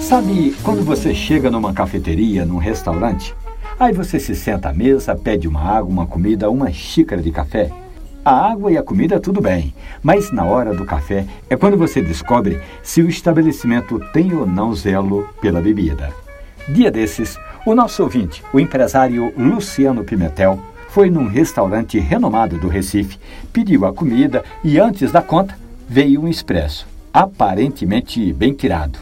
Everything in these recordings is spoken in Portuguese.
Sabe quando você chega numa cafeteria, num restaurante? Aí você se senta à mesa, pede uma água, uma comida, uma xícara de café. A água e a comida tudo bem, mas na hora do café é quando você descobre se o estabelecimento tem ou não zelo pela bebida. Dia desses, o nosso ouvinte, o empresário Luciano Pimentel, foi num restaurante renomado do Recife, pediu a comida e antes da conta veio um expresso, aparentemente bem tirado.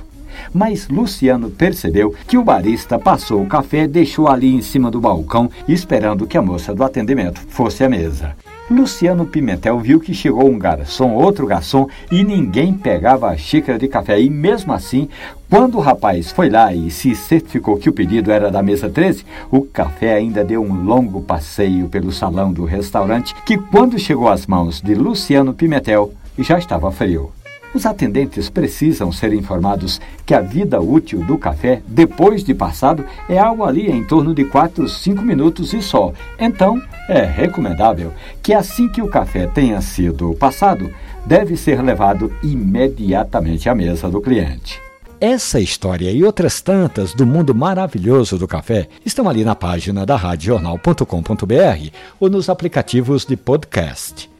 Mas Luciano percebeu que o barista passou o café e deixou ali em cima do balcão, esperando que a moça do atendimento fosse à mesa. Luciano Pimentel viu que chegou um garçom, outro garçom, e ninguém pegava a xícara de café. E mesmo assim, quando o rapaz foi lá e se certificou que o pedido era da mesa 13, o café ainda deu um longo passeio pelo salão do restaurante, que quando chegou às mãos de Luciano Pimentel, já estava frio. Os atendentes precisam ser informados que a vida útil do café, depois de passado, é algo ali em torno de 4, 5 minutos e só. Então, é recomendável que assim que o café tenha sido passado, deve ser levado imediatamente à mesa do cliente. Essa história e outras tantas do mundo maravilhoso do café estão ali na página da radiojornal.com.br ou nos aplicativos de podcast.